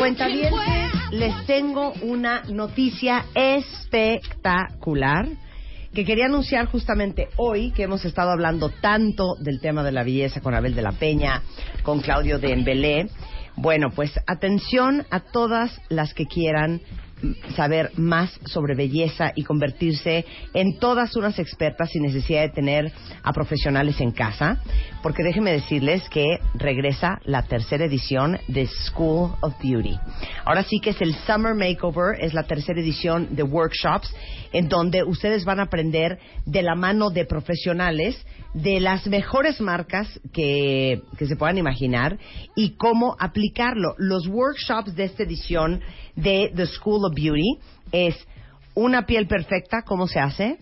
Cuenta bien, les tengo una noticia espectacular que quería anunciar justamente hoy, que hemos estado hablando tanto del tema de la belleza con Abel de la Peña, con Claudio de Embelé. Bueno, pues atención a todas las que quieran saber más sobre belleza y convertirse en todas unas expertas sin necesidad de tener a profesionales en casa, porque déjenme decirles que regresa la tercera edición de School of Beauty. Ahora sí que es el Summer Makeover, es la tercera edición de workshops en donde ustedes van a aprender de la mano de profesionales de las mejores marcas que, que se puedan imaginar y cómo aplicarlo. Los workshops de esta edición de The School of Beauty es una piel perfecta, ¿cómo se hace?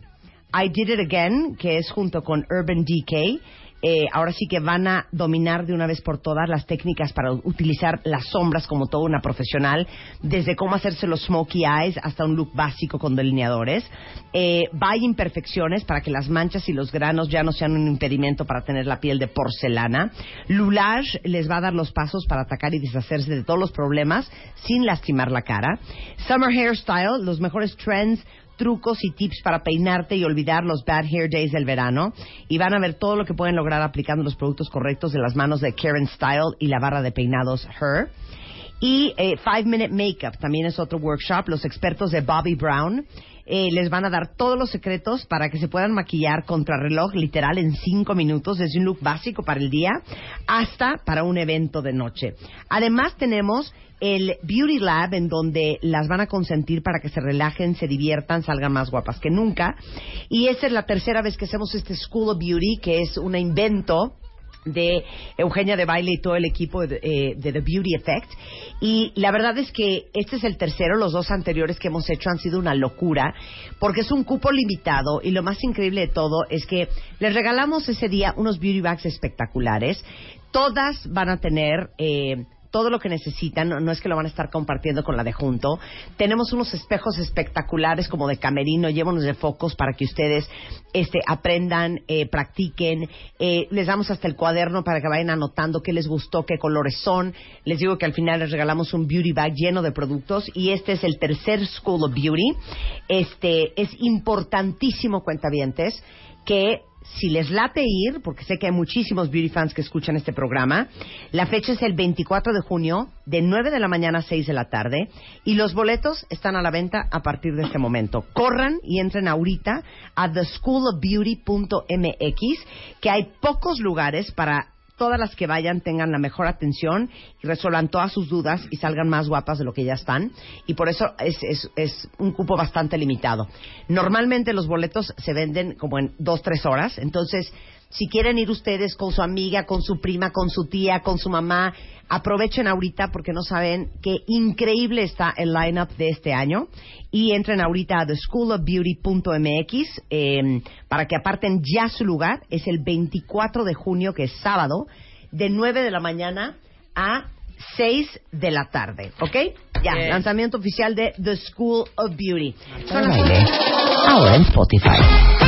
I Did It Again, que es junto con Urban Decay, eh, ahora sí que van a dominar de una vez por todas las técnicas para utilizar las sombras como toda una profesional, desde cómo hacerse los smokey eyes hasta un look básico con delineadores. Eh, imperfecciones para que las manchas y los granos ya no sean un impedimento para tener la piel de porcelana. Lulage les va a dar los pasos para atacar y deshacerse de todos los problemas sin lastimar la cara. Summer Hairstyle, los mejores trends trucos y tips para peinarte y olvidar los bad hair days del verano. Y van a ver todo lo que pueden lograr aplicando los productos correctos de las manos de Karen Style y la barra de peinados Her. Y eh, Five Minute Makeup también es otro workshop. Los expertos de Bobby Brown eh, les van a dar todos los secretos para que se puedan maquillar contra reloj literal en cinco minutos, desde un look básico para el día hasta para un evento de noche. Además tenemos el Beauty Lab en donde las van a consentir para que se relajen, se diviertan, salgan más guapas que nunca. Y esta es la tercera vez que hacemos este School of Beauty, que es un invento de Eugenia de Baile y todo el equipo de, eh, de, The Beauty Effect. Y la verdad es que este es el tercero, los dos anteriores que hemos hecho han sido una locura, porque es un cupo limitado y lo más increíble de todo es que les regalamos ese día unos beauty bags espectaculares. Todas van a tener... Eh, todo lo que necesitan, no, es que lo van a estar compartiendo con la de junto. Tenemos unos espejos espectaculares como de camerino, llévanos de focos para que ustedes este, aprendan, eh, practiquen. Eh, les damos hasta el cuaderno para que vayan anotando qué les gustó, qué colores son. Les digo que al final les regalamos un beauty bag lleno de productos y este es el tercer School of Beauty. Este es importantísimo, cuentavientes, que si les late ir, porque sé que hay muchísimos beauty fans que escuchan este programa, la fecha es el 24 de junio, de 9 de la mañana a 6 de la tarde, y los boletos están a la venta a partir de este momento. Corran y entren ahorita a theschoolofbeauty.mx, que hay pocos lugares para todas las que vayan tengan la mejor atención y resuelvan todas sus dudas y salgan más guapas de lo que ya están. Y por eso es, es, es un cupo bastante limitado. Normalmente los boletos se venden como en dos, tres horas. Entonces, si quieren ir ustedes con su amiga, con su prima, con su tía, con su mamá, aprovechen ahorita porque no saben qué increíble está el lineup de este año. Y entren ahorita a theschoolofbeauty.mx eh, para que aparten ya su lugar. Es el 24 de junio, que es sábado, de 9 de la mañana a 6 de la tarde, ¿ok? Ya, lanzamiento oficial de The School of Beauty. Ahora en Spotify